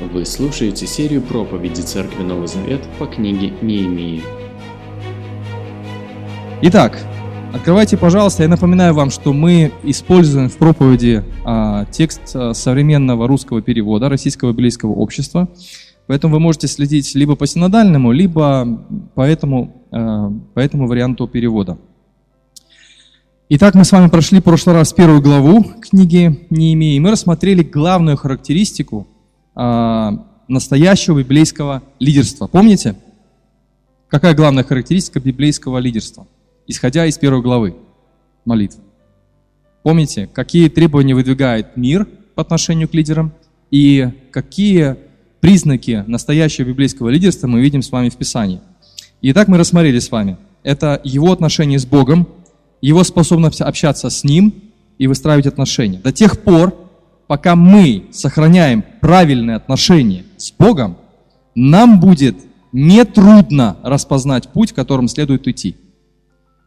Вы слушаете серию проповедей Церкви Новый Завет по книге Неемии. Итак, открывайте, пожалуйста. Я напоминаю вам, что мы используем в проповеди а, текст а, современного русского перевода Российского библейского общества. Поэтому вы можете следить либо по синодальному, либо по этому, а, по этому варианту перевода. Итак, мы с вами прошли в прошлый раз первую главу книги Неемии, и мы рассмотрели главную характеристику настоящего библейского лидерства. Помните? Какая главная характеристика библейского лидерства? Исходя из первой главы молитвы. Помните, какие требования выдвигает мир по отношению к лидерам и какие признаки настоящего библейского лидерства мы видим с вами в Писании. Итак, мы рассмотрели с вами. Это его отношение с Богом, его способность общаться с Ним и выстраивать отношения. До тех пор, пока мы сохраняем правильные отношения с Богом, нам будет нетрудно распознать путь, которым следует идти.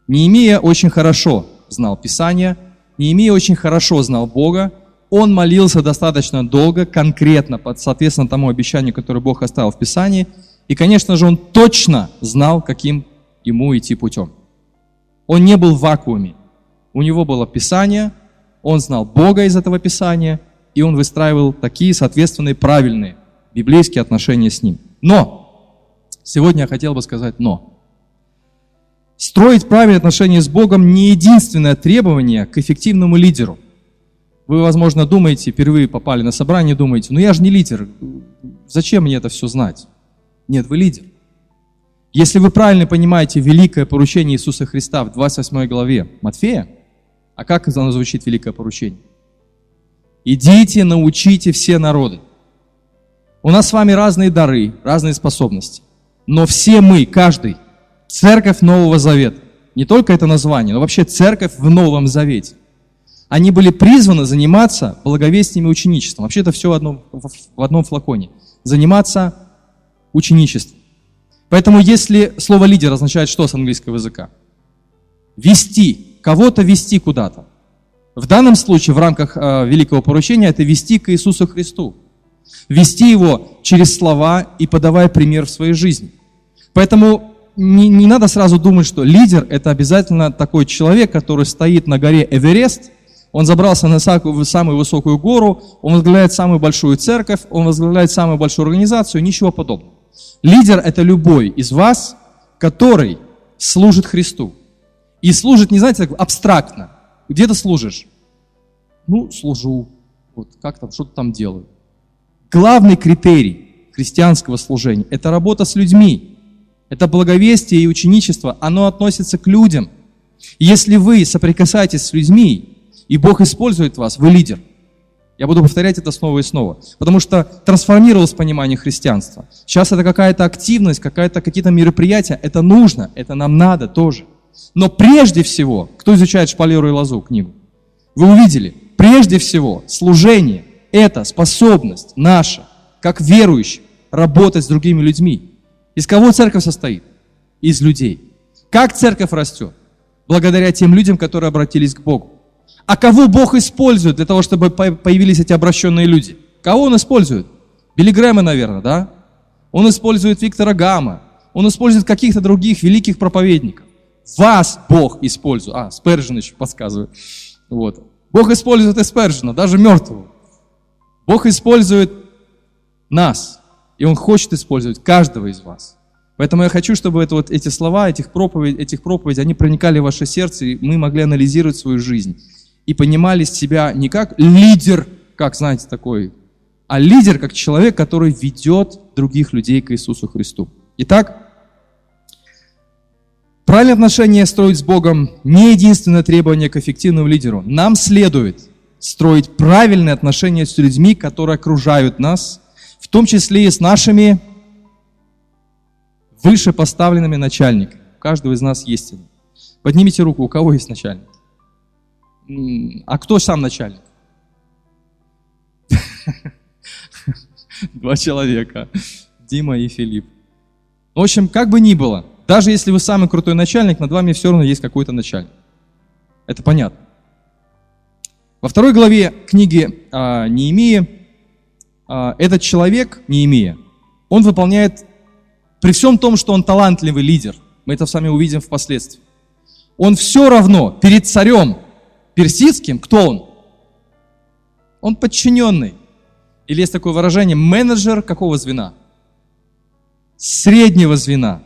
Неемия очень хорошо знал Писание, Неемия очень хорошо знал Бога, он молился достаточно долго, конкретно, под, соответственно тому обещанию, которое Бог оставил в Писании, и, конечно же, он точно знал, каким ему идти путем. Он не был в вакууме. У него было Писание, он знал Бога из этого Писания – и он выстраивал такие, соответственные, правильные библейские отношения с ним. Но, сегодня я хотел бы сказать но. Строить правильные отношения с Богом не единственное требование к эффективному лидеру. Вы, возможно, думаете, впервые попали на собрание, думаете, ну я же не лидер, зачем мне это все знать? Нет, вы лидер. Если вы правильно понимаете великое поручение Иисуса Христа в 28 главе Матфея, а как оно звучит, великое поручение? Идите, научите все народы. У нас с вами разные дары, разные способности. Но все мы, каждый, церковь Нового Завета. Не только это название, но вообще церковь в Новом Завете. Они были призваны заниматься благовестием и ученичеством. Вообще это все в одном, в одном флаконе. Заниматься ученичеством. Поэтому если слово лидер означает что с английского языка? Вести, кого-то вести куда-то. В данном случае, в рамках э, великого поручения, это вести к Иисусу Христу. Вести его через слова и подавая пример в своей жизни. Поэтому не, не надо сразу думать, что лидер – это обязательно такой человек, который стоит на горе Эверест, он забрался на самую высокую гору, он возглавляет самую большую церковь, он возглавляет самую большую организацию, ничего подобного. Лидер – это любой из вас, который служит Христу. И служит, не знаете, абстрактно. Где ты служишь? Ну, служу. Вот как там, что-то там делаю. Главный критерий христианского служения – это работа с людьми. Это благовестие и ученичество, оно относится к людям. Если вы соприкасаетесь с людьми, и Бог использует вас, вы лидер. Я буду повторять это снова и снова, потому что трансформировалось понимание христианства. Сейчас это какая-то активность, какая-то, какие-то мероприятия. Это нужно, это нам надо тоже. Но прежде всего, кто изучает шпалеру и лозу книгу, вы увидели, прежде всего, служение – это способность наша, как верующих, работать с другими людьми. Из кого церковь состоит? Из людей. Как церковь растет? Благодаря тем людям, которые обратились к Богу. А кого Бог использует для того, чтобы появились эти обращенные люди? Кого Он использует? Билли Грэма, наверное, да? Он использует Виктора Гамма. Он использует каких-то других великих проповедников. Вас Бог использует. А, Спержин еще подсказывает. Вот. Бог использует и даже мертвого. Бог использует нас. И Он хочет использовать каждого из вас. Поэтому я хочу, чтобы это, вот эти слова, этих проповедей, этих проповедей, они проникали в ваше сердце, и мы могли анализировать свою жизнь. И понимали себя не как лидер, как, знаете, такой, а лидер как человек, который ведет других людей к Иисусу Христу. Итак, Правильные отношения строить с Богом не единственное требование к эффективному лидеру. Нам следует строить правильные отношения с людьми, которые окружают нас, в том числе и с нашими вышепоставленными начальниками. У каждого из нас есть один. Поднимите руку, у кого есть начальник? А кто сам начальник? Два человека. Дима и Филипп. В общем, как бы ни было, даже если вы самый крутой начальник, над вами все равно есть какой-то начальник. Это понятно. Во второй главе книги а, Неемии а, этот человек, не имея, он выполняет, при всем том, что он талантливый лидер, мы это с вами увидим впоследствии, он все равно перед царем персидским, кто он? Он подчиненный. Или есть такое выражение, менеджер какого звена? Среднего звена.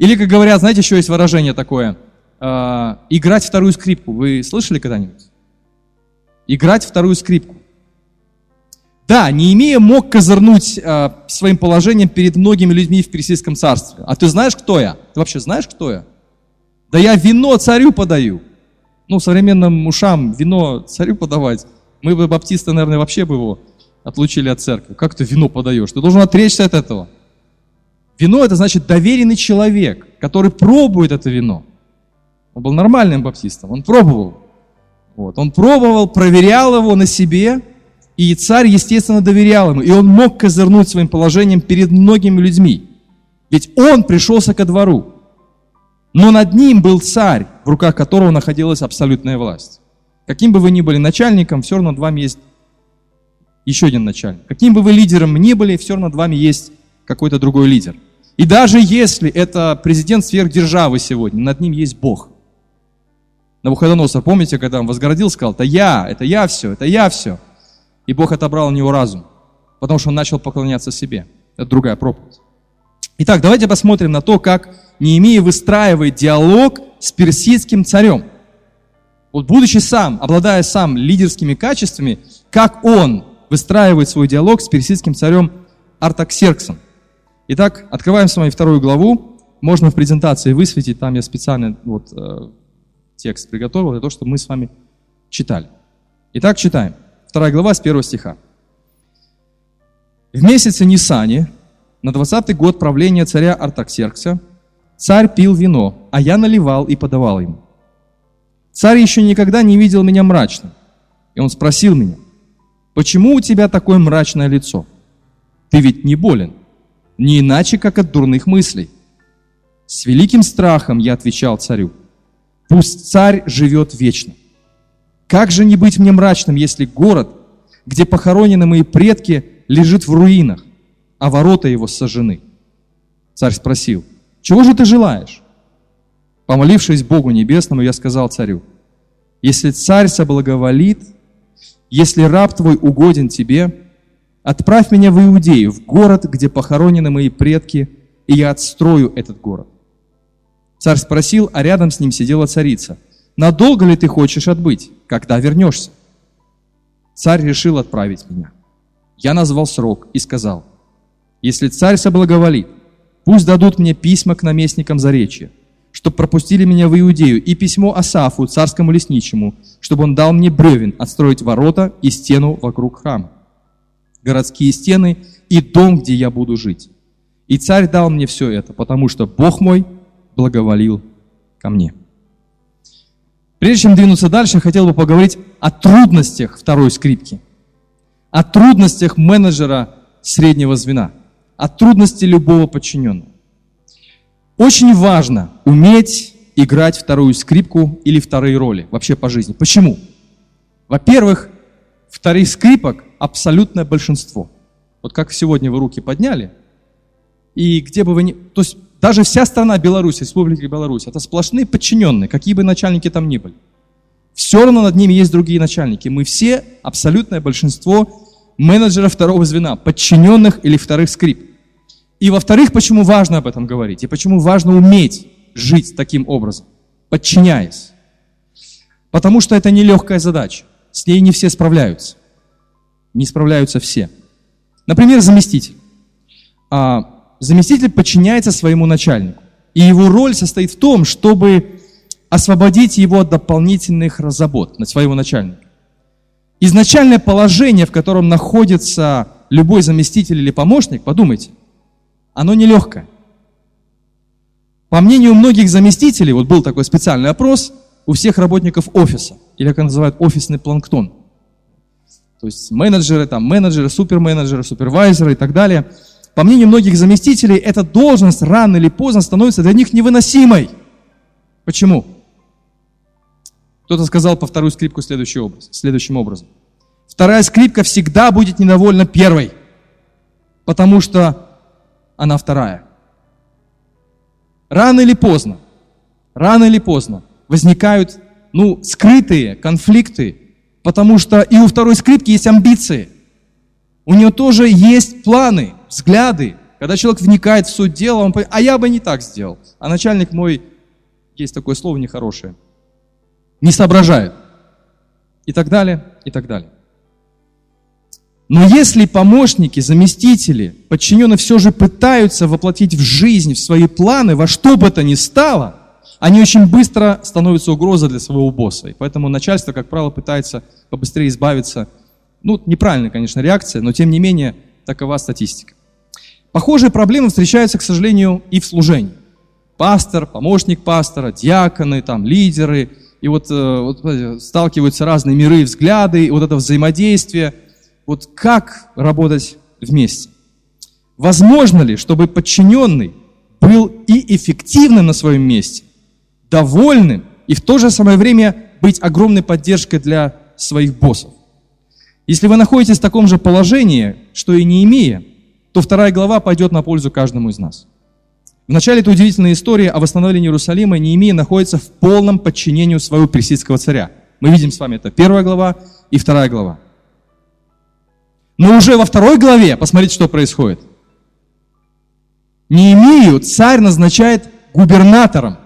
Или, как говорят, знаете, еще есть выражение такое, э, играть вторую скрипку. Вы слышали когда-нибудь? Играть вторую скрипку. Да, Неемия мог козырнуть э, своим положением перед многими людьми в Персидском царстве. А ты знаешь, кто я? Ты вообще знаешь, кто я? Да я вино царю подаю. Ну, современным ушам вино царю подавать. Мы бы, баптисты, наверное, вообще бы его отлучили от церкви. Как ты вино подаешь? Ты должен отречься от этого. Вино – это значит доверенный человек, который пробует это вино. Он был нормальным баптистом, он пробовал. Вот. Он пробовал, проверял его на себе, и царь, естественно, доверял ему. И он мог козырнуть своим положением перед многими людьми. Ведь он пришелся ко двору. Но над ним был царь, в руках которого находилась абсолютная власть. Каким бы вы ни были начальником, все равно над вами есть еще один начальник. Каким бы вы лидером ни были, все равно над вами есть какой-то другой лидер. И даже если это президент сверхдержавы сегодня, над ним есть Бог. Навуходоносор, помните, когда он возгородил, сказал, это я, это я все, это я все. И Бог отобрал у него разум, потому что он начал поклоняться себе. Это другая проповедь. Итак, давайте посмотрим на то, как Неемия выстраивает диалог с персидским царем. Вот будучи сам, обладая сам лидерскими качествами, как он выстраивает свой диалог с персидским царем Артаксерксом. Итак, открываем с вами вторую главу. Можно в презентации высветить, там я специально вот, э, текст приготовил для того, чтобы мы с вами читали. Итак, читаем. Вторая глава с первого стиха. В месяце Нисане, на 20-й год правления царя Артаксеркса, царь пил вино, а я наливал и подавал ему. Царь еще никогда не видел меня мрачным. И он спросил меня, почему у тебя такое мрачное лицо? Ты ведь не болен, не иначе, как от дурных мыслей. С великим страхом я отвечал царю, пусть царь живет вечно. Как же не быть мне мрачным, если город, где похоронены мои предки, лежит в руинах, а ворота его сожжены? Царь спросил, чего же ты желаешь? Помолившись Богу Небесному, я сказал царю, если царь соблаговолит, если раб твой угоден тебе, отправь меня в Иудею, в город, где похоронены мои предки, и я отстрою этот город. Царь спросил, а рядом с ним сидела царица, надолго ли ты хочешь отбыть, когда вернешься? Царь решил отправить меня. Я назвал срок и сказал, если царь соблаговолит, пусть дадут мне письма к наместникам Заречья, чтобы пропустили меня в Иудею, и письмо Асафу, царскому лесничему, чтобы он дал мне бревен отстроить ворота и стену вокруг храма, городские стены и дом, где я буду жить. И царь дал мне все это, потому что Бог мой благоволил ко мне. Прежде чем двинуться дальше, я хотел бы поговорить о трудностях второй скрипки, о трудностях менеджера среднего звена, о трудности любого подчиненного. Очень важно уметь играть вторую скрипку или вторые роли вообще по жизни. Почему? Во-первых, вторых скрипок абсолютное большинство. Вот как сегодня вы руки подняли, и где бы вы ни... То есть даже вся страна Беларусь, Республика Беларусь, это сплошные подчиненные, какие бы начальники там ни были. Все равно над ними есть другие начальники. Мы все, абсолютное большинство менеджеров второго звена, подчиненных или вторых скрип. И во-вторых, почему важно об этом говорить? И почему важно уметь жить таким образом, подчиняясь? Потому что это нелегкая задача. С ней не все справляются. Не справляются все. Например, заместитель. А, заместитель подчиняется своему начальнику. И его роль состоит в том, чтобы освободить его от дополнительных забот на своего начальника. Изначальное положение, в котором находится любой заместитель или помощник, подумайте, оно нелегкое. По мнению многих заместителей, вот был такой специальный опрос у всех работников офиса, или как называют офисный планктон. То есть менеджеры, там, менеджеры, суперменеджеры, супервайзеры и так далее. По мнению многих заместителей, эта должность рано или поздно становится для них невыносимой. Почему? Кто-то сказал по вторую скрипку следующий образ, следующим образом. Вторая скрипка всегда будет недовольна первой, потому что она вторая. Рано или поздно, рано или поздно возникают, ну, скрытые конфликты, потому что и у второй скрипки есть амбиции. У нее тоже есть планы, взгляды. Когда человек вникает в суть дела, он понимает, а я бы не так сделал. А начальник мой, есть такое слово нехорошее, не соображает. И так далее, и так далее. Но если помощники, заместители, подчиненные все же пытаются воплотить в жизнь, в свои планы, во что бы то ни стало, они очень быстро становятся угрозой для своего босса. И поэтому начальство, как правило, пытается побыстрее избавиться. Ну, неправильная, конечно, реакция, но тем не менее, такова статистика. Похожие проблемы встречаются, к сожалению, и в служении. Пастор, помощник пастора, диаконы, там, лидеры, и вот, э, вот сталкиваются разные миры, взгляды, вот это взаимодействие – вот как работать вместе? Возможно ли, чтобы подчиненный был и эффективным на своем месте, довольным и в то же самое время быть огромной поддержкой для своих боссов? Если вы находитесь в таком же положении, что и не имея, то вторая глава пойдет на пользу каждому из нас. В начале этой удивительной истории о восстановлении Иерусалима Неемия находится в полном подчинении своего персидского царя. Мы видим с вами это первая глава и вторая глава. Но уже во второй главе, посмотрите, что происходит. Неемию царь назначает губернатором.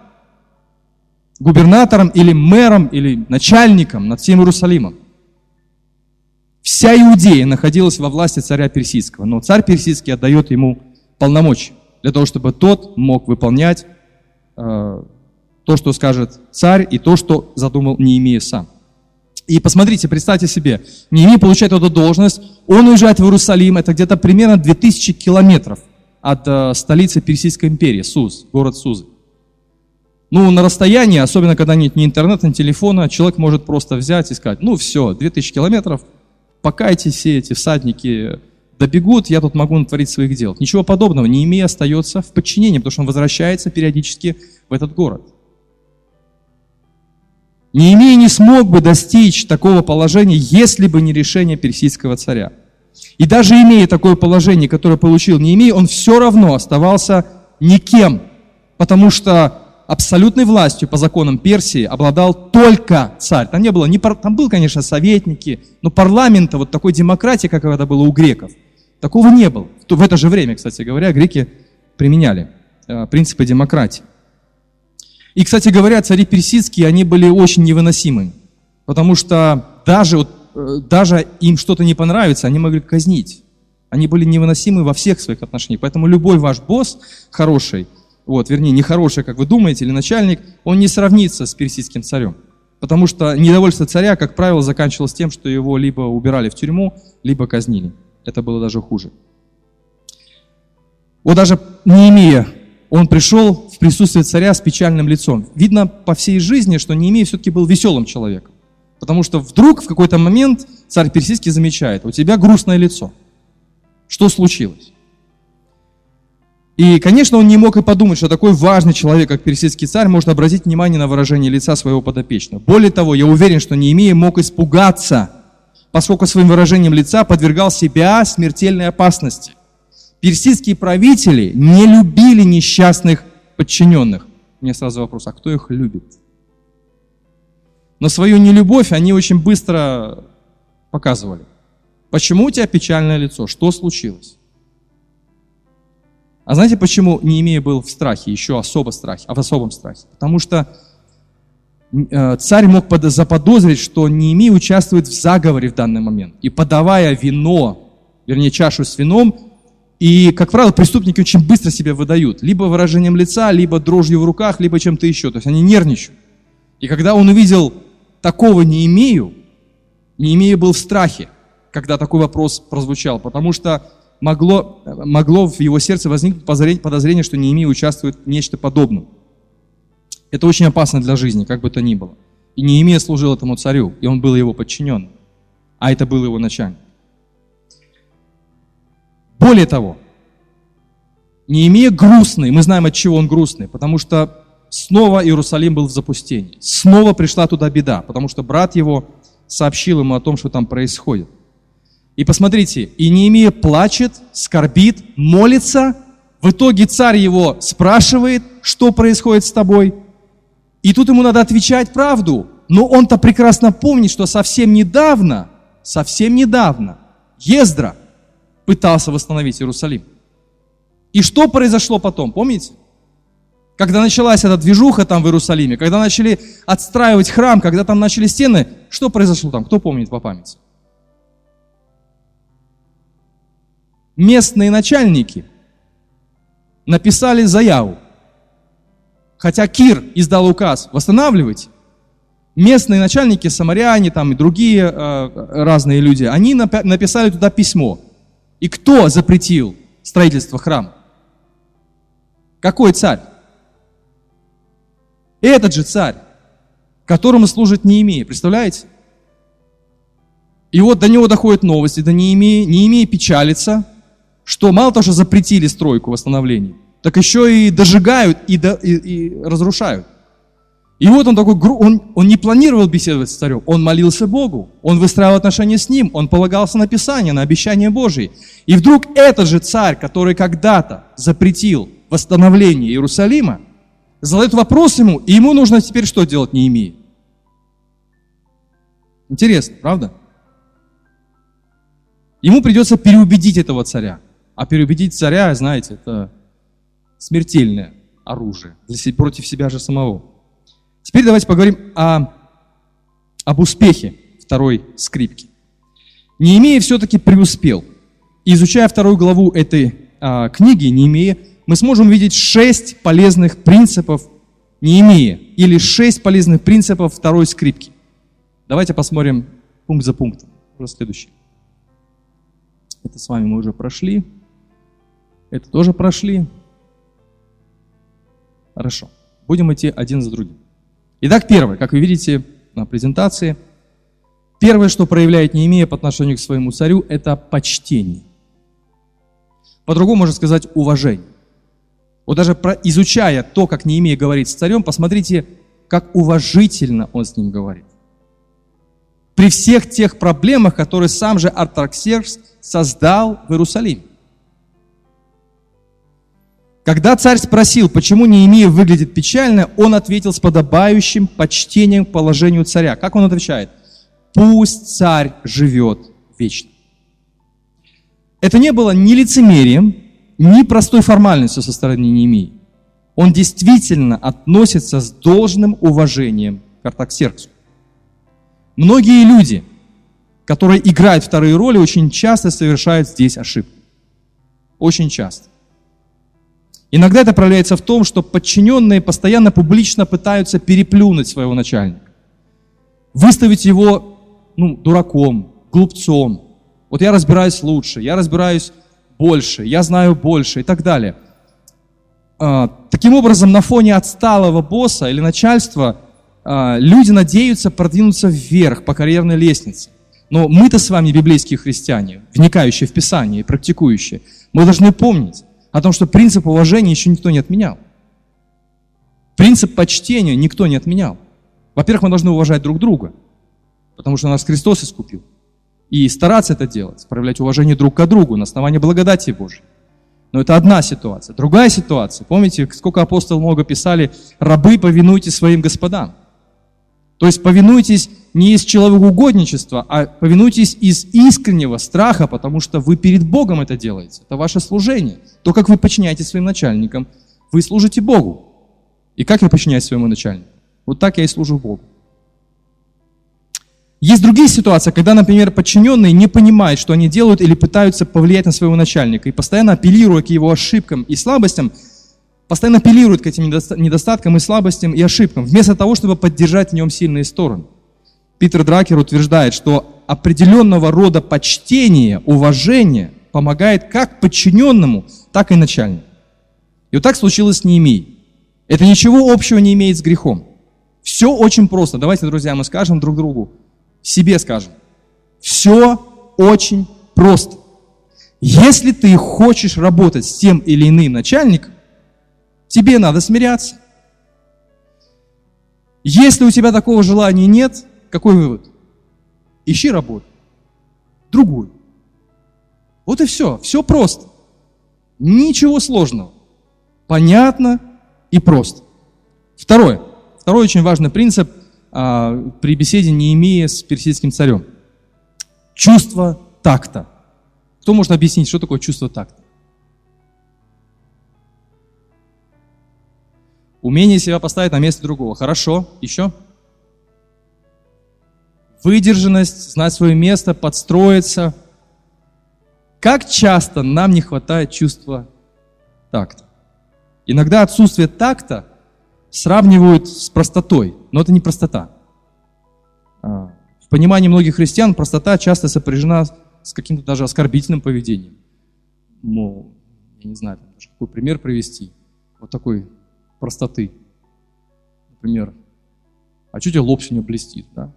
Губернатором или мэром, или начальником над всем Иерусалимом. Вся Иудея находилась во власти царя Персидского, но царь Персидский отдает ему полномочия для того, чтобы тот мог выполнять э, то, что скажет царь, и то, что задумал Неемия сам. И посмотрите, представьте себе, Неемия получает эту должность, он уезжает в Иерусалим, это где-то примерно 2000 километров от э, столицы Персидской империи, Суз, город Сузы. Ну, на расстоянии, особенно когда нет ни интернета, ни телефона, человек может просто взять и сказать, ну все, 2000 километров, пока эти все эти всадники добегут, я тут могу натворить своих дел. Ничего подобного, Неемия остается в подчинении, потому что он возвращается периодически в этот город. Неемия не смог бы достичь такого положения, если бы не решение персидского царя. И даже имея такое положение, которое получил Неемия, он все равно оставался никем, потому что абсолютной властью по законам Персии обладал только царь. Там не было, не, там был, конечно, советники, но парламента, вот такой демократии, как это было у греков, такого не было. В это же время, кстати говоря, греки применяли э, принципы демократии. И, кстати говоря, цари персидские, они были очень невыносимы, потому что даже, вот, э, даже им что-то не понравится, они могли казнить. Они были невыносимы во всех своих отношениях. Поэтому любой ваш босс хороший, вот, вернее, не хороший, как вы думаете, или начальник, он не сравнится с персидским царем. Потому что недовольство царя, как правило, заканчивалось тем, что его либо убирали в тюрьму, либо казнили. Это было даже хуже. Вот даже не имея он пришел в присутствие царя с печальным лицом. Видно по всей жизни, что Неемия все-таки был веселым человеком. Потому что вдруг в какой-то момент царь персидский замечает, у тебя грустное лицо. Что случилось? И, конечно, он не мог и подумать, что такой важный человек, как персидский царь, может обратить внимание на выражение лица своего подопечного. Более того, я уверен, что Неемия мог испугаться, поскольку своим выражением лица подвергал себя смертельной опасности – Персидские правители не любили несчастных подчиненных. Меня сразу вопрос, а кто их любит? Но свою нелюбовь они очень быстро показывали. Почему у тебя печальное лицо? Что случилось? А знаете, почему Неемия был в страхе, еще особо страхе, а в особом страхе? Потому что э, царь мог заподозрить, что Неемия участвует в заговоре в данный момент. И подавая вино, вернее чашу с вином, и, как правило, преступники очень быстро себя выдают. Либо выражением лица, либо дрожью в руках, либо чем-то еще. То есть они нервничают. И когда он увидел «такого не имею», не имея был в страхе, когда такой вопрос прозвучал, потому что могло, могло в его сердце возникнуть подозрение, что Неемия участвует в нечто подобном. Это очень опасно для жизни, как бы то ни было. И Неемия служил этому царю, и он был его подчинен, а это был его начальник. Более того, Неемия грустный, мы знаем, от чего он грустный, потому что снова Иерусалим был в запустении. Снова пришла туда беда, потому что брат его сообщил ему о том, что там происходит. И посмотрите, и Неемия плачет, скорбит, молится. В итоге царь его спрашивает, что происходит с тобой. И тут ему надо отвечать правду. Но он-то прекрасно помнит, что совсем недавно, совсем недавно Ездра пытался восстановить Иерусалим. И что произошло потом, помните? Когда началась эта движуха там в Иерусалиме, когда начали отстраивать храм, когда там начали стены, что произошло там? Кто помнит по памяти? Местные начальники написали заяву. Хотя Кир издал указ восстанавливать, местные начальники, самаряне там и другие э, разные люди, они написали туда письмо. И кто запретил строительство храма? Какой царь? Этот же царь, которому служит Неемия, представляете? И вот до него доходят новости, до Неемии, Неемия печалится, что мало того, что запретили стройку восстановления, так еще и дожигают и, до, и, и разрушают. И вот он такой, он, он не планировал беседовать с царем, он молился Богу, он выстраивал отношения с ним, он полагался на Писание, на обещания Божьи. И вдруг этот же царь, который когда-то запретил восстановление Иерусалима, задает вопрос ему, и ему нужно теперь что делать, не имея? Интересно, правда? Ему придется переубедить этого царя. А переубедить царя, знаете, это смертельное оружие для, против себя же самого. Теперь давайте поговорим о, об успехе второй скрипки. Неемия все-таки преуспел. изучая вторую главу этой а, книги, Неемия, мы сможем увидеть шесть полезных принципов Неемии или шесть полезных принципов второй скрипки. Давайте посмотрим пункт за пунктом. Уже следующий. Это с вами мы уже прошли. Это тоже прошли. Хорошо. Будем идти один за другим. Итак, первое, как вы видите на презентации, первое, что проявляет Неемия по отношению к своему царю, это почтение. По-другому можно сказать уважение. Вот даже про, изучая то, как Неемия говорит с царем, посмотрите, как уважительно он с ним говорит. При всех тех проблемах, которые сам же Артаксеркс создал в Иерусалиме. Когда царь спросил, почему Неемия выглядит печально, он ответил с подобающим почтением к положению царя. Как он отвечает? Пусть царь живет вечно. Это не было ни лицемерием, ни простой формальностью со стороны Неемии. Он действительно относится с должным уважением к Артаксерксу. Многие люди, которые играют вторые роли, очень часто совершают здесь ошибки. Очень часто. Иногда это проявляется в том, что подчиненные постоянно публично пытаются переплюнуть своего начальника. Выставить его ну, дураком, глупцом. Вот я разбираюсь лучше, я разбираюсь больше, я знаю больше и так далее. А, таким образом, на фоне отсталого босса или начальства а, люди надеются продвинуться вверх по карьерной лестнице. Но мы-то с вами библейские христиане, вникающие в Писание и практикующие, мы должны помнить о том, что принцип уважения еще никто не отменял. Принцип почтения никто не отменял. Во-первых, мы должны уважать друг друга, потому что нас Христос искупил и стараться это делать, проявлять уважение друг к другу на основании благодати Божьей. Но это одна ситуация. Другая ситуация, помните, сколько апостолов много писали, рабы, повинуйтесь своим господам. То есть повинуйтесь не из человекоугодничества, а повинуйтесь из искреннего страха, потому что вы перед Богом это делаете. Это ваше служение. То, как вы подчиняетесь своим начальникам, вы служите Богу. И как я подчиняюсь своему начальнику? Вот так я и служу Богу. Есть другие ситуации, когда, например, подчиненные не понимают, что они делают или пытаются повлиять на своего начальника и постоянно апеллируя к его ошибкам и слабостям, постоянно апеллируют к этим недостаткам и слабостям и ошибкам, вместо того, чтобы поддержать в нем сильные стороны. Питер Дракер утверждает, что определенного рода почтение, уважение помогает как подчиненному, так и начальнику. И вот так случилось с Неемией. Это ничего общего не имеет с грехом. Все очень просто. Давайте, друзья, мы скажем друг другу, себе скажем. Все очень просто. Если ты хочешь работать с тем или иным начальником, тебе надо смиряться. Если у тебя такого желания нет, какой вывод? ищи работу. Другую. Вот и все. Все просто. Ничего сложного. Понятно и просто. Второе. Второй очень важный принцип а, при беседе Неемия с персидским царем. Чувство такта. Кто может объяснить, что такое чувство такта? Умение себя поставить на место другого. Хорошо. Еще? Выдержанность, знать свое место, подстроиться. Как часто нам не хватает чувства такта? Иногда отсутствие такта сравнивают с простотой, но это не простота. А, в понимании многих христиан простота часто сопряжена с каким-то даже оскорбительным поведением. Мол, я не знаю, какой пример привести. Вот такой простоты. Например, а что у тебя лоб сегодня блестит, да?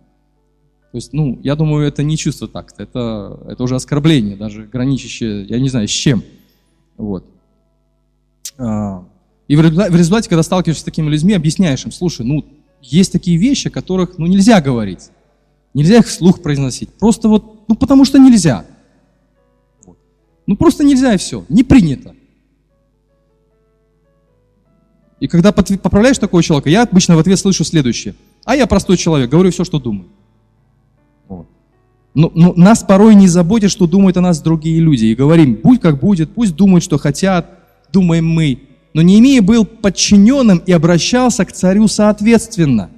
То есть, ну, я думаю, это не чувство такта, это, это уже оскорбление, даже граничащее, я не знаю, с чем. Вот. А, и в результате, когда сталкиваешься с такими людьми, объясняешь им, слушай, ну, есть такие вещи, о которых, ну, нельзя говорить. Нельзя их вслух произносить. Просто вот, ну, потому что нельзя. Ну, просто нельзя и все. Не принято. И когда поправляешь такого человека, я обычно в ответ слышу следующее. А я простой человек, говорю все, что думаю. Вот. Но, но нас порой не заботит, что думают о нас другие люди. И говорим, будь как будет, пусть думают, что хотят, думаем мы. Но Неемия был подчиненным и обращался к царю соответственно.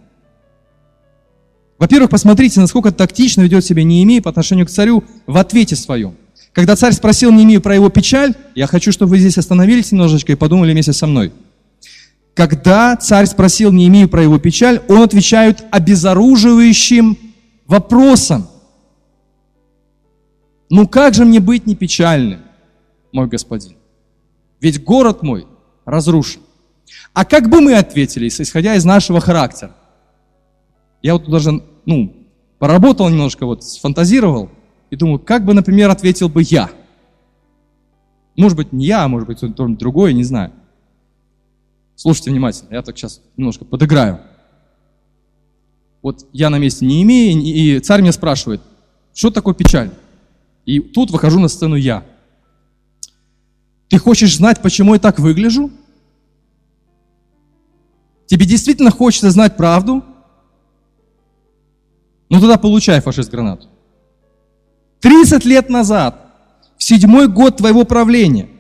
Во-первых, посмотрите, насколько тактично ведет себя Неемия по отношению к царю в ответе своем. Когда царь спросил Неемию про его печаль, я хочу, чтобы вы здесь остановились немножечко и подумали вместе со мной – когда царь спросил Неемию про его печаль, он отвечает обезоруживающим вопросом. Ну как же мне быть не печальным, мой господин? Ведь город мой разрушен. А как бы мы ответили, исходя из нашего характера? Я вот даже, ну, поработал немножко, вот, сфантазировал, и думаю, как бы, например, ответил бы я? Может быть, не я, а может быть, кто-то другой, не знаю. Слушайте внимательно, я так сейчас немножко подыграю. Вот я на месте не имею, и царь меня спрашивает, что такое печаль? И тут выхожу на сцену я. Ты хочешь знать, почему я так выгляжу? Тебе действительно хочется знать правду? Ну тогда получай фашист гранату. 30 лет назад, в седьмой год твоего правления –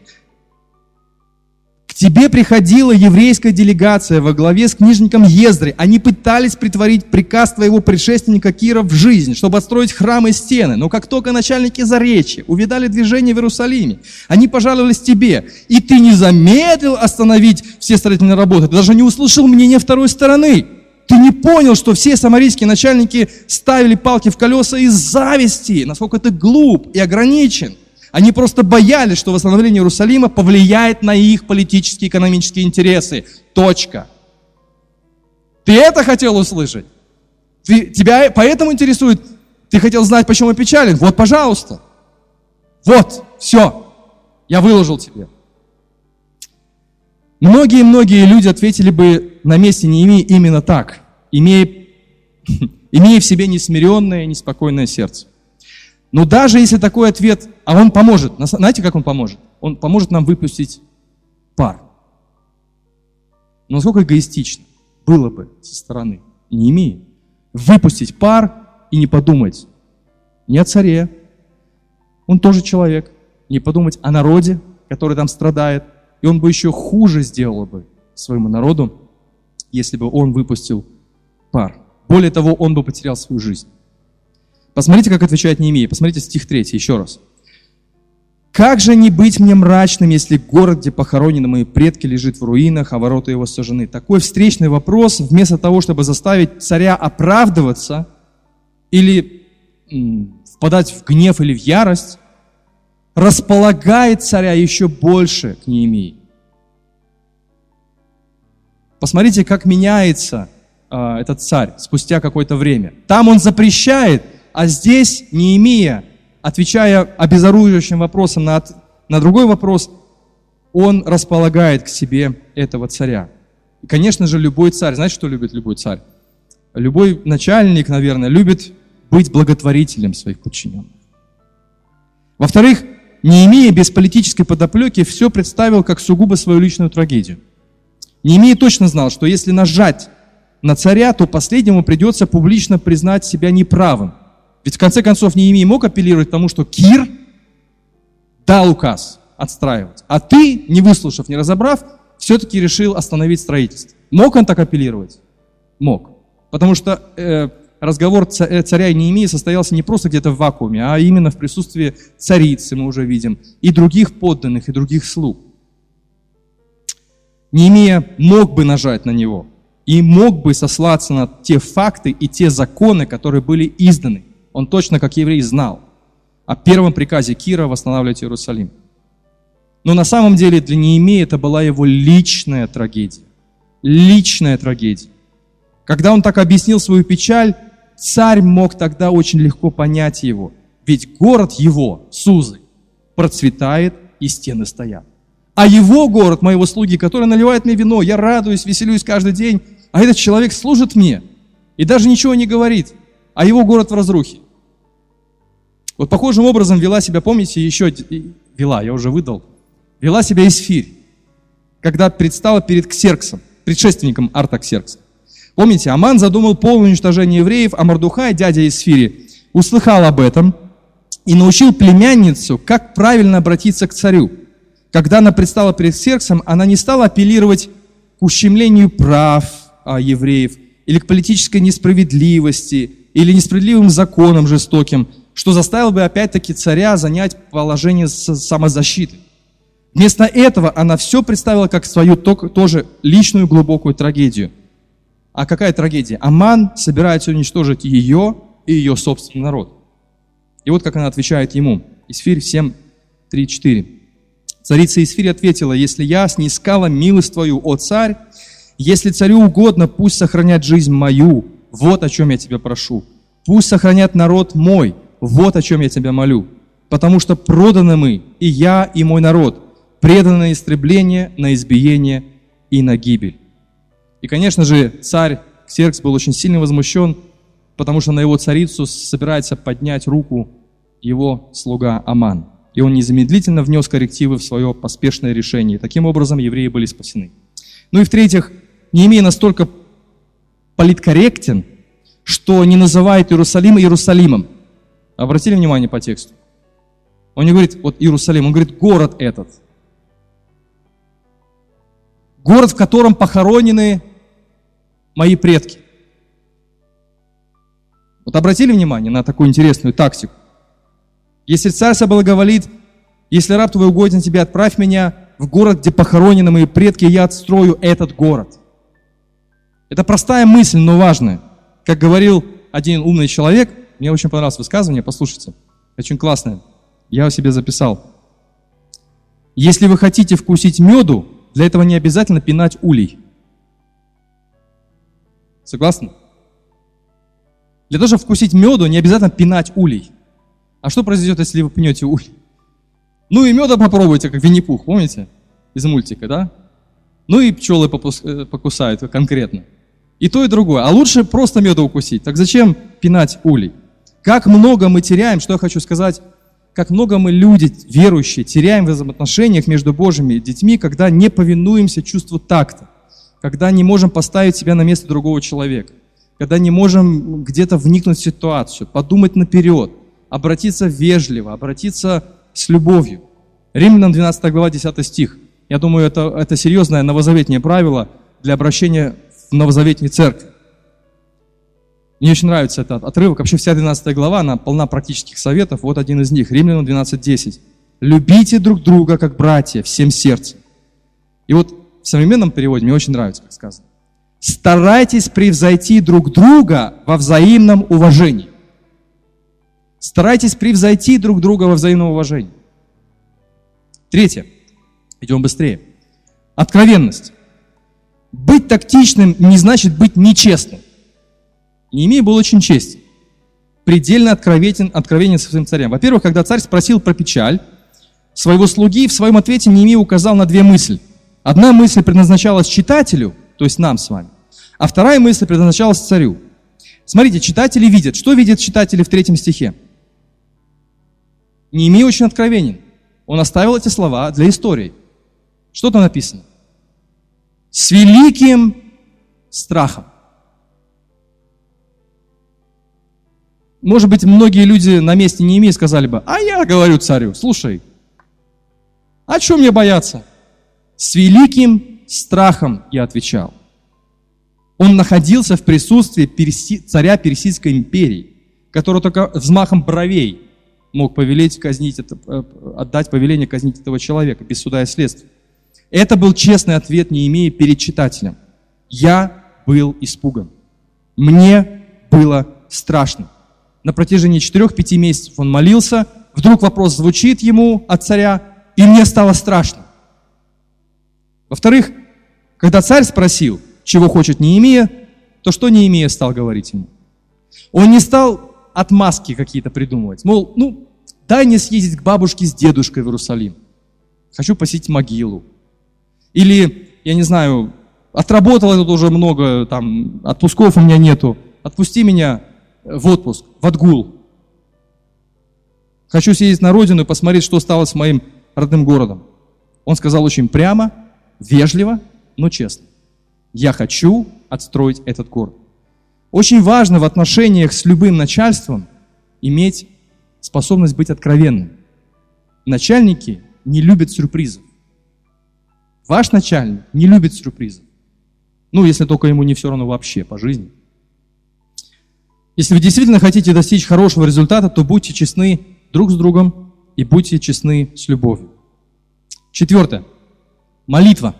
тебе приходила еврейская делегация во главе с книжником Ездры. Они пытались притворить приказ твоего предшественника Кира в жизнь, чтобы отстроить храмы и стены. Но как только начальники Заречья увидали движение в Иерусалиме, они пожаловались тебе, и ты не замедлил остановить все строительные работы. Ты даже не услышал мнения второй стороны. Ты не понял, что все самарийские начальники ставили палки в колеса из зависти, насколько ты глуп и ограничен. Они просто боялись, что восстановление Иерусалима повлияет на их политические и экономические интересы. Точка. Ты это хотел услышать? Ты, тебя поэтому интересует? Ты хотел знать, почему я печален? Вот, пожалуйста. Вот, все. Я выложил тебе. Многие-многие люди ответили бы на месте Неемии именно так, имея, имея в себе несмиренное, неспокойное сердце. Но даже если такой ответ, а он поможет, знаете, как он поможет? Он поможет нам выпустить пар. Но насколько эгоистично было бы со стороны Неемии выпустить пар и не подумать не о царе, он тоже человек, не подумать о народе, который там страдает, и он бы еще хуже сделал бы своему народу, если бы он выпустил пар. Более того, он бы потерял свою жизнь. Посмотрите, как отвечает Неемия. Посмотрите стих 3 еще раз. «Как же не быть мне мрачным, если город, где похоронены мои предки, лежит в руинах, а ворота его сожжены?» Такой встречный вопрос, вместо того, чтобы заставить царя оправдываться или впадать в гнев или в ярость, располагает царя еще больше к Неемии. Посмотрите, как меняется э, этот царь спустя какое-то время. Там он запрещает – а здесь Неемия, отвечая обезоруживающим вопросом на, на другой вопрос, он располагает к себе этого царя. И, конечно же, любой царь, знаете, что любит любой царь? Любой начальник, наверное, любит быть благотворителем своих подчиненных. Во-вторых, Неемия без политической подоплеки все представил как сугубо свою личную трагедию. Неемия точно знал, что если нажать на царя, то последнему придется публично признать себя неправым. Ведь в конце концов Неемия мог апеллировать к тому, что Кир дал указ отстраивать, а ты, не выслушав, не разобрав, все-таки решил остановить строительство. Мог он так апеллировать? Мог. Потому что э, разговор э, царя и Неемии состоялся не просто где-то в вакууме, а именно в присутствии царицы, мы уже видим, и других подданных, и других слуг. Неемия мог бы нажать на него и мог бы сослаться на те факты и те законы, которые были изданы. Он точно, как еврей, знал о первом приказе Кира восстанавливать Иерусалим. Но на самом деле для Неемии это была его личная трагедия. Личная трагедия. Когда он так объяснил свою печаль, царь мог тогда очень легко понять его. Ведь город его, Сузы, процветает и стены стоят. А его город, моего слуги, который наливает мне вино, я радуюсь, веселюсь каждый день, а этот человек служит мне и даже ничего не говорит, а его город в разрухе. Вот похожим образом вела себя, помните, еще вела, я уже выдал, вела себя Исфирь, когда предстала перед Ксерксом, предшественником Артаксеркса. Помните, Аман задумал полное уничтожение евреев, а Мордухай, дядя Исфири, услыхал об этом и научил племянницу, как правильно обратиться к царю. Когда она предстала перед Ксерксом, она не стала апеллировать к ущемлению прав а, евреев или к политической несправедливости или несправедливым законам жестоким, что заставило бы опять-таки царя занять положение самозащиты. Вместо этого она все представила как свою тоже личную глубокую трагедию – а какая трагедия? Аман собирается уничтожить ее и ее собственный народ. И вот как она отвечает ему. Исфирь 7, 3, 4. Царица Исфирь ответила, «Если я снискала милость твою, о царь, если царю угодно, пусть сохранят жизнь мою, вот о чем я тебя прошу. Пусть сохранят народ мой, вот о чем я тебя молю. Потому что проданы мы, и я, и мой народ, преданы на истребление, на избиение и на гибель. И, конечно же, царь Ксеркс был очень сильно возмущен, потому что на его царицу собирается поднять руку его слуга Аман. И он незамедлительно внес коррективы в свое поспешное решение. Таким образом, евреи были спасены. Ну и в-третьих, не имея настолько политкорректен, что не называет Иерусалим Иерусалимом. Обратили внимание по тексту? Он не говорит, вот Иерусалим, он говорит, город этот. Город, в котором похоронены мои предки. Вот обратили внимание на такую интересную тактику? Если царь соблаговолит, если раб твой угоден тебе, отправь меня в город, где похоронены мои предки, и я отстрою этот город. Это простая мысль, но важная. Как говорил один умный человек, мне очень понравилось высказывание, послушайте. Очень классное. Я его себе записал. Если вы хотите вкусить меду, для этого не обязательно пинать улей. Согласны? Для того, чтобы вкусить меду, не обязательно пинать улей. А что произойдет, если вы пнете улей? Ну и меда попробуйте, как Винни-Пух, помните? Из мультика, да? Ну и пчелы э, покусают конкретно. И то, и другое. А лучше просто меда укусить. Так зачем пинать улей? Как много мы теряем, что я хочу сказать, как много мы, люди верующие, теряем в взаимоотношениях между Божьими детьми, когда не повинуемся чувству такта когда не можем поставить себя на место другого человека, когда не можем где-то вникнуть в ситуацию, подумать наперед, обратиться вежливо, обратиться с любовью. Римлянам 12 глава 10 стих. Я думаю, это, это серьезное новозаветнее правило для обращения в новозаветней церкви. Мне очень нравится этот отрывок. Вообще вся 12 глава, она полна практических советов. Вот один из них. Римлянам 12.10. «Любите друг друга, как братья, всем сердцем». И вот в современном переводе мне очень нравится, как сказано. Старайтесь превзойти друг друга во взаимном уважении. Старайтесь превзойти друг друга во взаимном уважении. Третье. Идем быстрее. Откровенность. Быть тактичным не значит быть нечестным. Неемия был очень честен. Предельно откровенен, откровенен со своим царем. Во-первых, когда царь спросил про печаль своего слуги, в своем ответе Неемия указал на две мысли. Одна мысль предназначалась читателю, то есть нам с вами, а вторая мысль предназначалась царю. Смотрите, читатели видят. Что видят читатели в третьем стихе? Неемия очень откровенен. Он оставил эти слова для истории. Что там написано? С великим страхом. Может быть, многие люди на месте Неемии сказали бы, а я говорю царю, слушай, а чем мне бояться? С великим страхом я отвечал. Он находился в присутствии царя Персидской империи, который только взмахом бровей мог повелеть казнить это, э, отдать повеление казнить этого человека без суда и следствия. Это был честный ответ, не имея перед читателем. Я был испуган. Мне было страшно. На протяжении 4-5 месяцев он молился, вдруг вопрос звучит ему от царя, и мне стало страшно. Во-вторых, когда царь спросил, чего хочет Неемия, то что Неемия стал говорить ему? Он не стал отмазки какие-то придумывать. Мол, ну, дай мне съездить к бабушке с дедушкой в Иерусалим. Хочу посетить могилу. Или, я не знаю, отработал тут уже много, там, отпусков у меня нету. Отпусти меня в отпуск, в отгул. Хочу съездить на родину и посмотреть, что стало с моим родным городом. Он сказал очень прямо, вежливо, но честно. Я хочу отстроить этот город. Очень важно в отношениях с любым начальством иметь способность быть откровенным. Начальники не любят сюрпризов. Ваш начальник не любит сюрпризов. Ну, если только ему не все равно вообще по жизни. Если вы действительно хотите достичь хорошего результата, то будьте честны друг с другом и будьте честны с любовью. Четвертое. Молитва.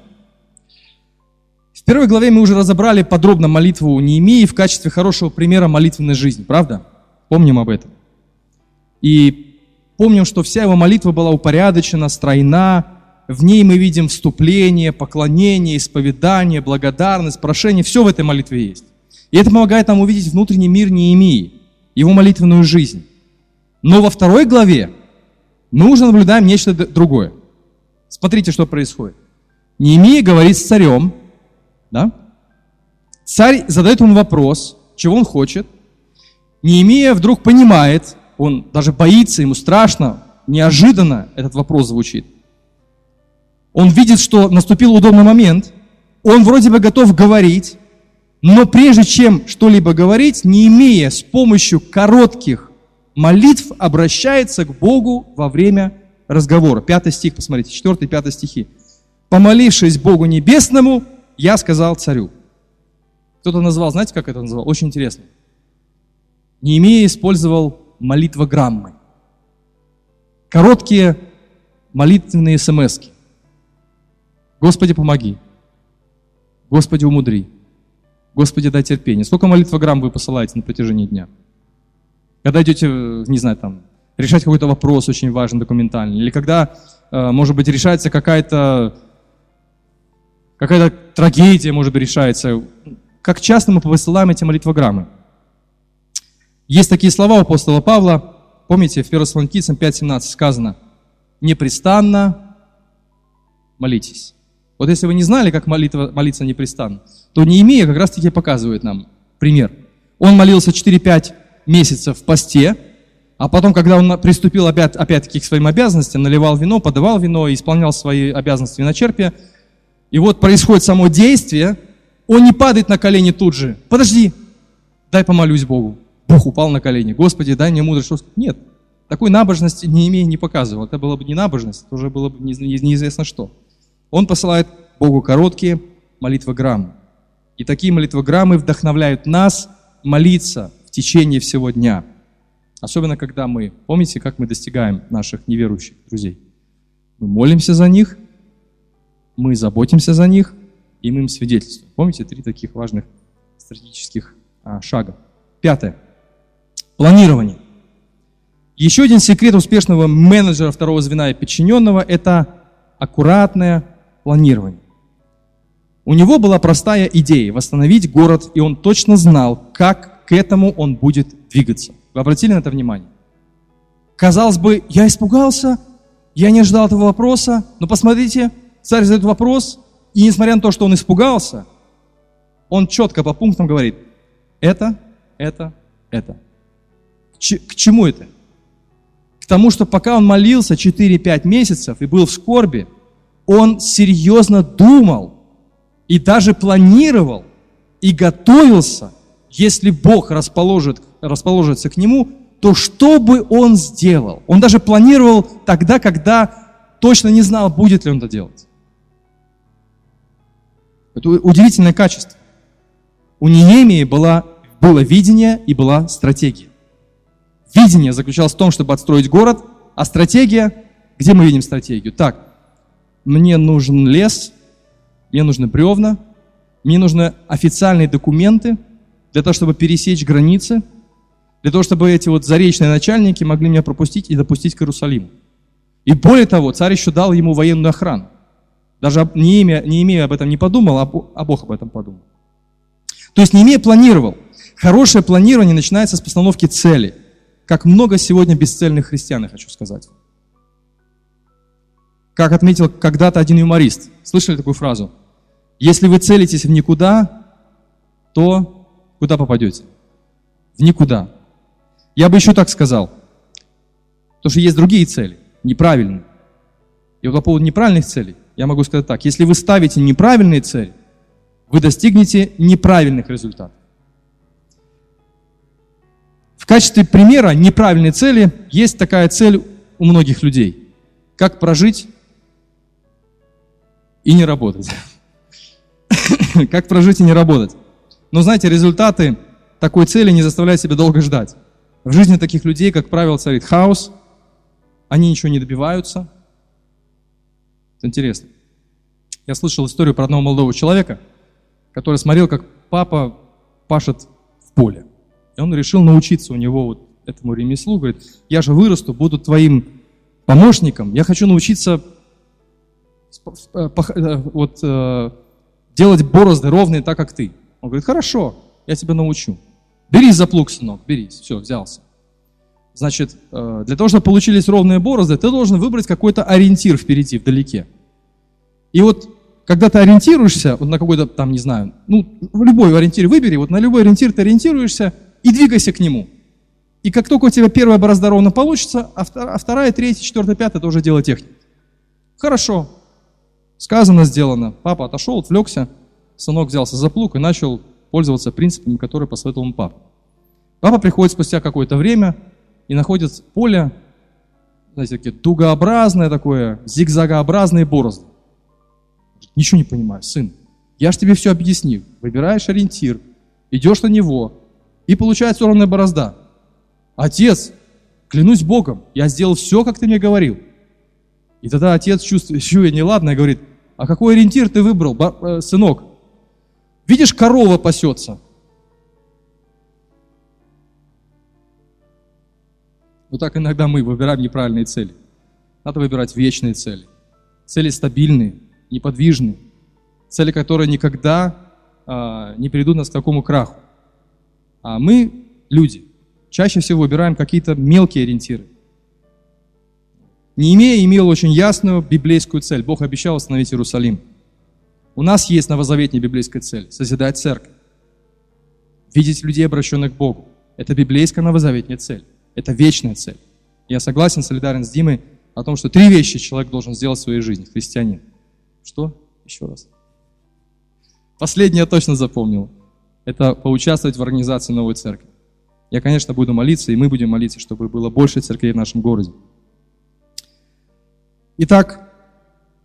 В первой главе мы уже разобрали подробно молитву Неемии в качестве хорошего примера молитвенной жизни, правда? Помним об этом. И помним, что вся его молитва была упорядочена, стройна. В ней мы видим вступление, поклонение, исповедание, благодарность, прошение. Все в этой молитве есть. И это помогает нам увидеть внутренний мир Неемии, его молитвенную жизнь. Но во второй главе мы уже наблюдаем нечто другое. Смотрите, что происходит. Неемия говорит с царем, да? Царь задает ему вопрос, чего он хочет. Неемия вдруг понимает, он даже боится, ему страшно, неожиданно этот вопрос звучит. Он видит, что наступил удобный момент, он вроде бы готов говорить, но прежде чем что-либо говорить, не имея с помощью коротких молитв, обращается к Богу во время разговора. Пятый стих, посмотрите, четвертый, пятый стихи. «Помолившись Богу Небесному, я сказал царю». Кто-то назвал, знаете, как это назвал? Очень интересно. Неемия использовал молитвограммы. Короткие молитвенные смс -ки. Господи, помоги. Господи, умудри. Господи, дай терпение. Сколько молитвограмм вы посылаете на протяжении дня? Когда идете, не знаю, там, решать какой-то вопрос очень важный, документальный, или когда, э, может быть, решается какая-то какая-то трагедия, может быть, решается. Как часто мы посылаем эти молитвограммы? Есть такие слова у апостола Павла, помните, в 1 Салоникийцам 5.17 сказано, «Непрестанно молитесь». Вот если вы не знали, как молитва, молиться непрестанно, то Неемия как раз-таки показывает нам пример. Он молился 4-5 месяцев в посте, а потом, когда он приступил опять, опять-таки к своим обязанностям, наливал вино, подавал вино, исполнял свои обязанности на черпе, и вот происходит само действие, он не падает на колени тут же. Подожди, дай помолюсь Богу. Бог упал на колени. Господи, дай мне мудрость. Нет, такой набожности не имея, не показывал. Это было бы не набожность, это уже было бы неизвестно что. Он посылает Богу короткие молитвограммы. И такие молитвограммы вдохновляют нас молиться в течение всего дня. Особенно, когда мы, помните, как мы достигаем наших неверующих друзей? Мы молимся за них, мы заботимся за них, и мы им свидетельствуем. Помните, три таких важных стратегических а, шага. Пятое. Планирование. Еще один секрет успешного менеджера второго звена и подчиненного – это аккуратное планирования. У него была простая идея – восстановить город, и он точно знал, как к этому он будет двигаться. Вы обратили на это внимание? Казалось бы, я испугался, я не ожидал этого вопроса, но посмотрите, царь задает вопрос, и несмотря на то, что он испугался, он четко по пунктам говорит, это это, это. К чему это? К тому, что пока он молился 4-5 месяцев и был в скорби, он серьезно думал и даже планировал и готовился, если Бог расположит, расположится к нему, то что бы он сделал? Он даже планировал тогда, когда точно не знал, будет ли он это делать. Это удивительное качество. У Неемии была, было видение и была стратегия. Видение заключалось в том, чтобы отстроить город, а стратегия, где мы видим стратегию? Так, мне нужен лес, мне нужны бревна, мне нужны официальные документы для того, чтобы пересечь границы, для того, чтобы эти вот заречные начальники могли меня пропустить и допустить к Иерусалиму. И более того, царь еще дал ему военную охрану. Даже не имея, не имея об этом не подумал, а, а Бог об этом подумал. То есть не имея планировал. Хорошее планирование начинается с постановки цели. Как много сегодня бесцельных христиан, я хочу сказать. Как отметил когда-то один юморист. Слышали такую фразу? Если вы целитесь в никуда, то куда попадете? В никуда. Я бы еще так сказал. Потому что есть другие цели, неправильные. И вот по поводу неправильных целей, я могу сказать так. Если вы ставите неправильные цели, вы достигнете неправильных результатов. В качестве примера неправильной цели есть такая цель у многих людей. Как прожить и не работать. Как прожить и не работать. Но знаете, результаты такой цели не заставляют себя долго ждать. В жизни таких людей, как правило, царит хаос, они ничего не добиваются. Это интересно. Я слышал историю про одного молодого человека, который смотрел, как папа пашет в поле. И он решил научиться у него вот этому ремеслу. Говорит, я же вырасту, буду твоим помощником. Я хочу научиться э, э, вот, э, делать борозды ровные так, как ты. Он говорит, хорошо, я тебя научу. Берись за плуг, сынок, берись. Все, взялся. Значит, для того, чтобы получились ровные борозды, ты должен выбрать какой-то ориентир впереди, вдалеке. И вот когда ты ориентируешься вот на какой-то там, не знаю, ну, любой ориентир выбери, вот на любой ориентир ты ориентируешься и двигайся к нему. И как только у тебя первая борозда ровно получится, а а вторая третья, четвертая, пятая, это уже дело техники. Хорошо. Сказано, сделано. Папа отошел, отвлекся, сынок взялся за плуг и начал пользоваться принципами, которые посоветовал ему папа. Папа приходит спустя какое-то время и находит поле, знаете, такие дугообразное такое, зигзагообразные борозды. Ничего не понимаю, сын. Я же тебе все объяснил. Выбираешь ориентир, идешь на него, и получается ровная борозда. Отец, клянусь Богом, я сделал все, как ты мне говорил. И тогда отец, чувствуя неладное, говорит, а какой ориентир ты выбрал, э, сынок? Видишь, корова пасется. Вот так иногда мы выбираем неправильные цели. Надо выбирать вечные цели. Цели стабильные, неподвижны, цели которые никогда а, не приведут нас к такому краху. А мы, люди, чаще всего выбираем какие-то мелкие ориентиры. Не имея имел очень ясную библейскую цель. Бог обещал остановить Иерусалим. У нас есть новозаветная библейская цель – созидать церковь. Видеть людей, обращенных к Богу. Это библейская новозаветная цель. Это вечная цель. Я согласен, солидарен с Димой о том, что три вещи человек должен сделать в своей жизни, христианин. Что? Еще раз. Последнее я точно запомнил. Это поучаствовать в организации новой церкви. Я, конечно, буду молиться, и мы будем молиться, чтобы было больше церквей в нашем городе. Итак,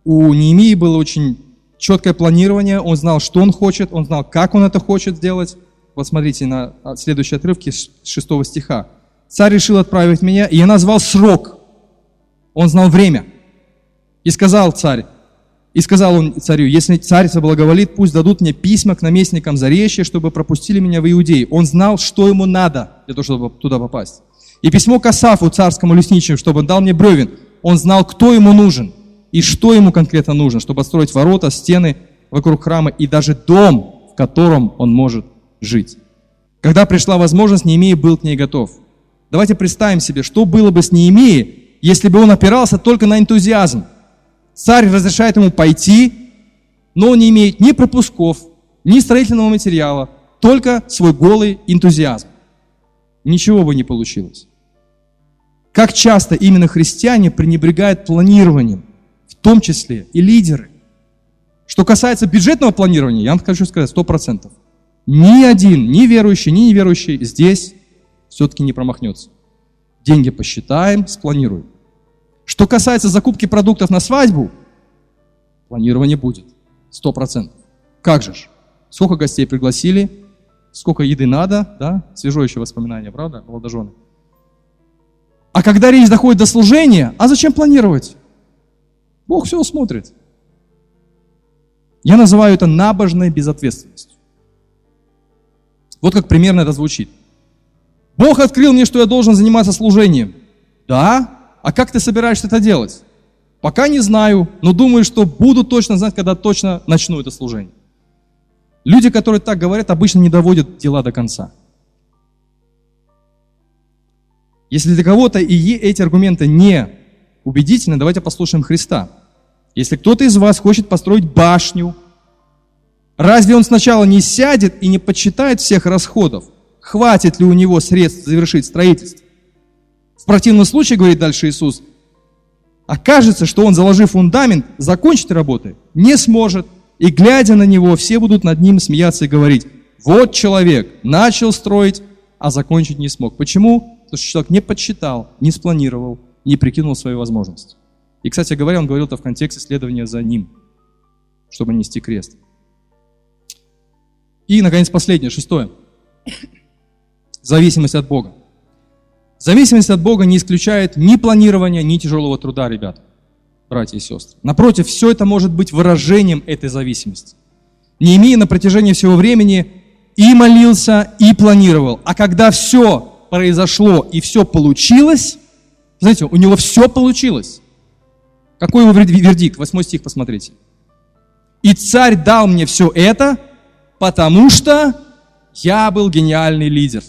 у Неемии было очень четкое планирование, он знал, что он хочет, он знал, как он это хочет сделать. Вот смотрите на следующие отрывки с 6 стиха. «Царь решил отправить меня, и я назвал срок». Он знал время. И сказал царь, и сказал он царю, если царь соблаговолит, пусть дадут мне письма к наместникам Заречья, чтобы пропустили меня в Иудеи. Он знал, что ему надо для того, чтобы туда попасть. И письмо к Асафу, царскому лесничему, чтобы он дал мне бревен. Он знал, кто ему нужен и что ему конкретно нужно, чтобы отстроить ворота, стены вокруг храма и даже дом, в котором он может жить. Когда пришла возможность, Неемия был к ней готов. Давайте представим себе, что было бы с Неемией, если бы он опирался только на энтузиазм, Царь разрешает ему пойти, но он не имеет ни пропусков, ни строительного материала, только свой голый энтузиазм. ничего бы не получилось. Как часто именно христиане пренебрегают планированием, в том числе и лидеры. Что касается бюджетного планирования, я вам хочу сказать, 100%. Ни один, ни верующий, ни неверующий здесь все-таки не промахнется. Деньги посчитаем, спланируем. Что касается закупки продуктов на свадьбу, планирование будет. Сто процентов. Как же ж? Сколько гостей пригласили, сколько еды надо, да? Свежо еще воспоминания, правда, молодожены? А когда речь доходит до служения, а зачем планировать? Бог все усмотрит. Я называю это набожной безответственностью. Вот как примерно это звучит. Бог открыл мне, что я должен заниматься служением. Да? А как ты собираешься это делать? Пока не знаю, но думаю, что буду точно знать, когда точно начну это служение. Люди, которые так говорят, обычно не доводят дела до конца. Если для кого-то и эти аргументы не убедительны, давайте послушаем Христа. Если кто-то из вас хочет построить башню, разве он сначала не сядет и не подсчитает всех расходов? Хватит ли у него средств завершить строительство? В противном случае, говорит дальше Иисус, окажется, что он, заложив фундамент, закончить работы не сможет. И глядя на него, все будут над ним смеяться и говорить, вот человек начал строить, а закончить не смог. Почему? Потому что человек не подсчитал, не спланировал, не прикинул свои возможности. И, кстати говоря, он говорил это в контексте следования за ним, чтобы нести крест. И, наконец, последнее, шестое. Зависимость от Бога. Зависимость от Бога не исключает ни планирования, ни тяжелого труда, ребят, братья и сестры. Напротив, все это может быть выражением этой зависимости. Неемия на протяжении всего времени и молился, и планировал. А когда все произошло и все получилось, знаете, у него все получилось. Какой его вердикт? Восьмой стих, посмотрите. «И царь дал мне все это, потому что я был гениальный лидер».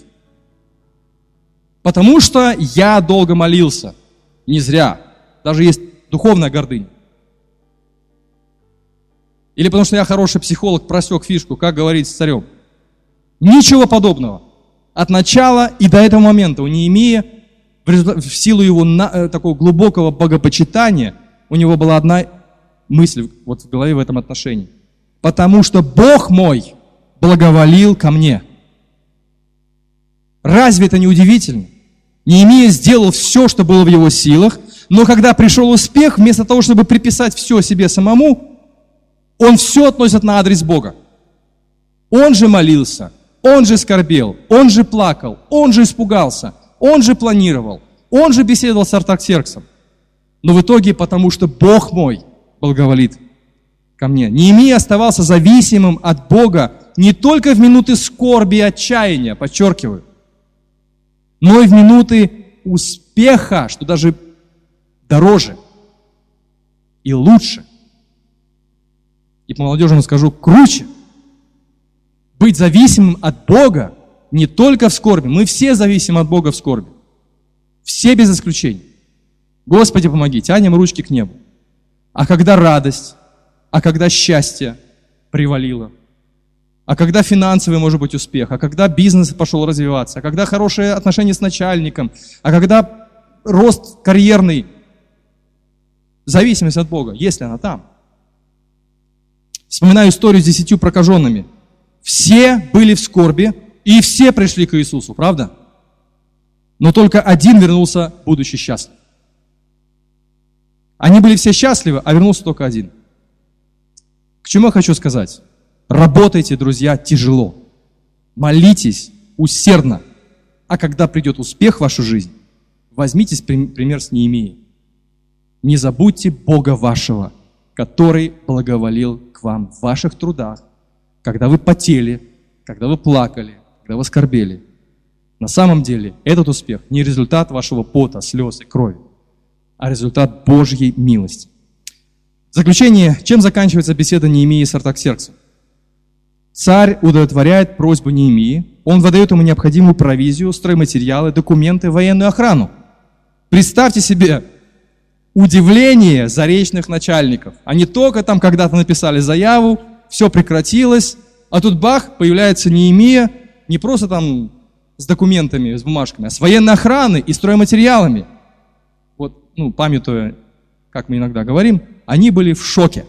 Потому что я долго молился. Не зря. Даже есть духовная гордыня. Или потому что я хороший психолог, просек фишку, как говорить с царем. Ничего подобного. От начала и до этого момента у Неемия, в силу его на, э, такого глубокого богопочитания, у него была одна мысль вот в голове в этом отношении. Потому что Бог мой благоволил ко мне. Разве это не удивительно? Неемия сделал все, что было в его силах, но когда пришел успех, вместо того, чтобы приписать все себе самому, он все относит на адрес Бога. Он же молился, он же скорбел, он же плакал, он же испугался, он же планировал, он же беседовал с Артаксерксом. Но в итоге, потому что Бог мой благоволит ко мне. Неемия оставался зависимым от Бога не только в минуты скорби и отчаяния, подчеркиваю, но и в минуты успеха, что даже дороже и лучше. И по молодежному скажу, круче. Быть зависимым от Бога не только в скорби. Мы все зависим от Бога в скорби. Все без исключения. Господи, помоги, тянем ручки к небу. А когда радость, а когда счастье привалило – а когда финансовый может быть успех, а когда бизнес пошел развиваться, а когда хорошие отношения с начальником, а когда рост карьерный, зависимость от Бога, если она там. Вспоминаю историю с десятью прокаженными. Все были в скорби, и все пришли к Иисусу, правда? Но только один вернулся, будучи счастлив. Они были все счастливы, а вернулся только один. К чему я хочу сказать? Работайте, друзья, тяжело. Молитесь усердно. А когда придет успех в вашу жизнь, возьмите пример с Неемией. Не забудьте Бога вашего, который благоволил к вам в ваших трудах, когда вы потели, когда вы плакали, когда вы скорбели. На самом деле этот успех не результат вашего пота, слез и крови, а результат Божьей милости. В заключение, чем заканчивается беседа Неемии с Артаксерксом? Царь удовлетворяет просьбу Неемии, он выдает ему необходимую провизию, стройматериалы, документы, военную охрану. Представьте себе удивление заречных начальников. Они только там когда-то написали заяву, все прекратилось, а тут бах, появляется Неемия, не просто там с документами, с бумажками, а с военной охраной и стройматериалами. Вот, ну, памятуя, как мы иногда говорим, они были в шоке.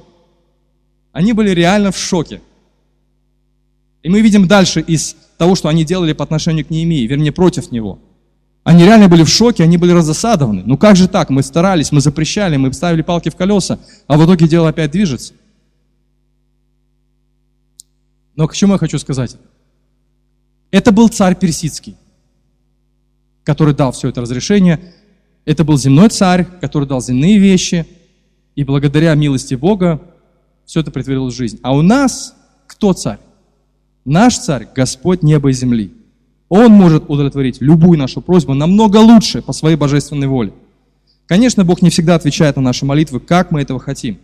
Они были реально в шоке. И мы видим дальше из того, что они делали по отношению к Неемии, вернее, против него. Они реально были в шоке, они были разосадованы. Ну как же так? Мы старались, мы запрещали, мы ставили палки в колеса, а в итоге дело опять движется. Но к чему я хочу сказать? Это был царь персидский, который дал все это разрешение. Это был земной царь, который дал земные вещи. И благодаря милости Бога все это притворилось в жизнь. А у нас кто царь? Наш царь – Господь неба и земли. Он может удовлетворить любую нашу просьбу намного лучше по своей божественной воле. Конечно, Бог не всегда отвечает на наши молитвы, как мы этого хотим.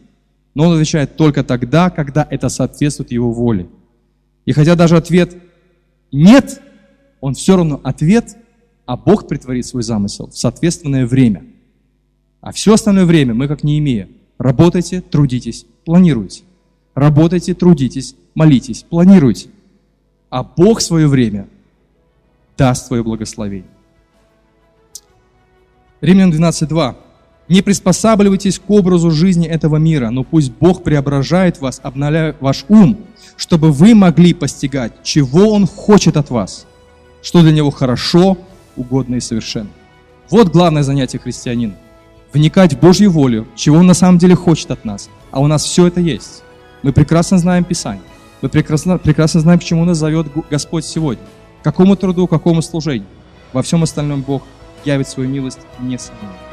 Но Он отвечает только тогда, когда это соответствует Его воле. И хотя даже ответ «нет», он все равно ответ, а Бог притворит свой замысел в соответственное время. А все остальное время мы, как не имея, работайте, трудитесь, планируйте. Работайте, трудитесь, молитесь, планируйте а Бог свое время даст свое благословение. Римлянам 12.2. Не приспосабливайтесь к образу жизни этого мира, но пусть Бог преображает вас, обновляя ваш ум, чтобы вы могли постигать, чего Он хочет от вас, что для Него хорошо, угодно и совершенно. Вот главное занятие христианина. Вникать в Божью волю, чего Он на самом деле хочет от нас. А у нас все это есть. Мы прекрасно знаем Писание. Мы прекрасно, прекрасно знаем, к чему нас зовет Господь сегодня. К какому труду, к какому служению. Во всем остальном Бог явит свою милость несомненно.